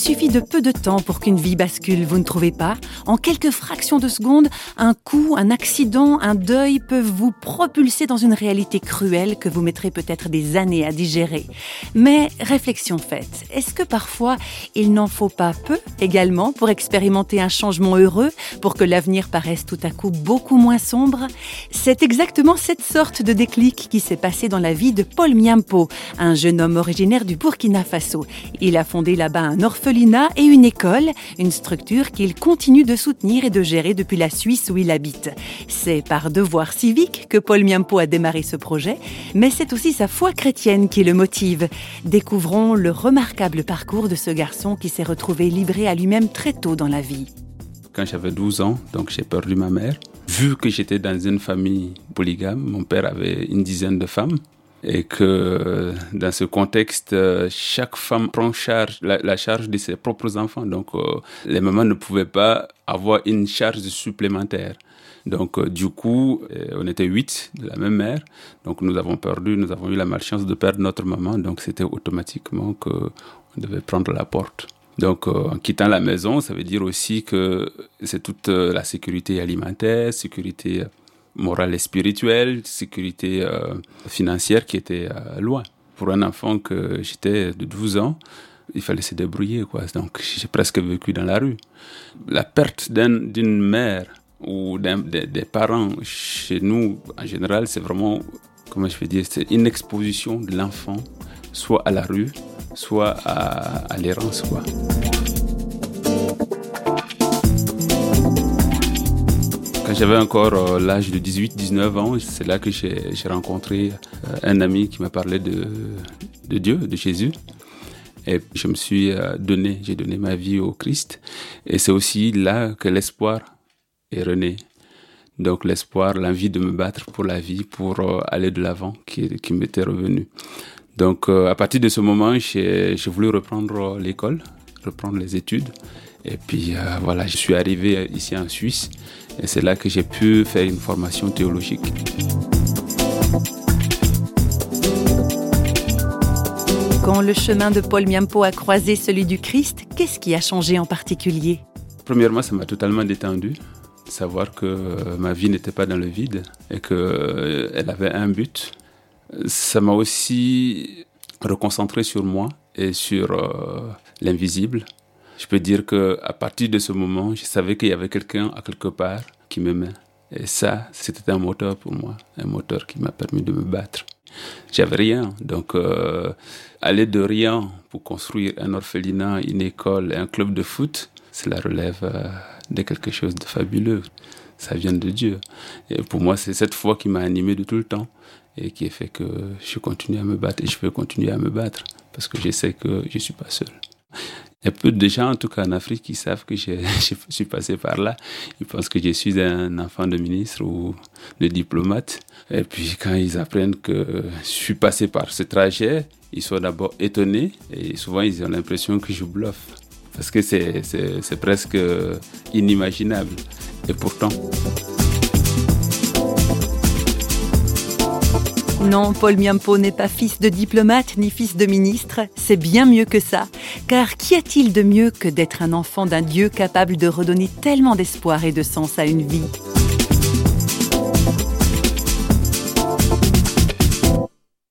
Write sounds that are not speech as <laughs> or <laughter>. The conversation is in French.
suffit de peu de temps pour qu'une vie bascule, vous ne trouvez pas? En quelques fractions de secondes, un coup, un accident, un deuil peuvent vous propulser dans une réalité cruelle que vous mettrez peut-être des années à digérer. Mais réflexion faite, est-ce que parfois il n'en faut pas peu également pour expérimenter un changement heureux, pour que l'avenir paraisse tout à coup beaucoup moins sombre? C'est exactement cette sorte de déclic qui s'est passé dans la vie de Paul Miampo, un jeune homme originaire du Burkina Faso. Il a fondé là-bas un orphelinat et une école, une structure qu'il continue de soutenir et de gérer depuis la Suisse où il habite. C'est par devoir civique que Paul Miampo a démarré ce projet, mais c'est aussi sa foi chrétienne qui le motive. Découvrons le remarquable parcours de ce garçon qui s'est retrouvé livré à lui-même très tôt dans la vie. Quand j'avais 12 ans, donc j'ai perdu ma mère. Vu que j'étais dans une famille polygame, mon père avait une dizaine de femmes et que dans ce contexte, chaque femme prend charge, la, charge de ses propres enfants. Donc, euh, les mamans ne pouvaient pas avoir une charge supplémentaire. Donc, euh, du coup, euh, on était huit de la même mère. Donc, nous avons perdu, nous avons eu la malchance de perdre notre maman. Donc, c'était automatiquement qu'on devait prendre la porte. Donc, en quittant la maison, ça veut dire aussi que c'est toute la sécurité alimentaire, sécurité morale et spirituelle, sécurité euh, financière qui était euh, loin. Pour un enfant que j'étais de 12 ans, il fallait se débrouiller. Quoi. Donc j'ai presque vécu dans la rue. La perte d'une mère ou des, parents chez nous, en général, c'est vraiment, comment je vais dire, c'est une exposition de l'enfant, soit à la rue, soit à, à l'errance. Quoi. J'avais encore euh, l'âge de 18-19 ans, c'est là que j'ai rencontré euh, un ami qui m'a parlé de, Dieu, de Jésus. Et je me suis euh, donné, j'ai donné ma vie au Christ. Et c'est aussi là que l'espoir est rené. Donc l'espoir, l'envie de me battre pour la vie, pour aller de l'avant, qui m'était revenu. Donc à partir de ce moment, j'ai voulu reprendre l'école, reprendre les études. Et puis voilà, je suis arrivé ici en Suisse et c'est là que j'ai pu faire une formation théologique. Quand le chemin de Paul Miampo a croisé celui du Christ, qu'est-ce qui a changé en particulier? Premièrement, ça m'a totalement détendu. Savoir que euh, ma vie n'était pas dans le vide et qu'elle euh, avait un but. Ça m'a aussi reconcentré sur moi et sur euh, l'invisible je peux dire que à partir de ce moment, je savais qu'il y avait quelqu'un à quelque part qui m'aimait. Et ça, c'était un moteur pour moi, un moteur qui m'a permis de me battre. J'avais rien, donc euh, aller de rien pour construire un orphelinat, une école, un club de foot, cela relève euh, de quelque chose de fabuleux. Ça vient de Dieu. Et pour moi, c'est cette foi qui m'a animé de tout le temps et qui a fait que je continue à me battre et je peux continuer à me battre parce que je sais que je ne suis pas seul. Il y a peu de gens, en tout cas en Afrique, qui savent que <laughs> je, suis passé par là. Ils pensent que je suis un enfant de ministre ou de diplomate. Et puis quand ils apprennent que je suis passé par ce trajet, ils sont d'abord étonnés et souvent ils ont l'impression que je bluffe. Parce que c'est presque inimaginable. Et pourtant... Non, Paul Miampo n'est pas fils de diplomate ni fils de ministre, c'est bien mieux que ça. Car qu'y a-t-il de mieux que d'être un enfant d'un Dieu capable de redonner tellement d'espoir et de sens à une vie?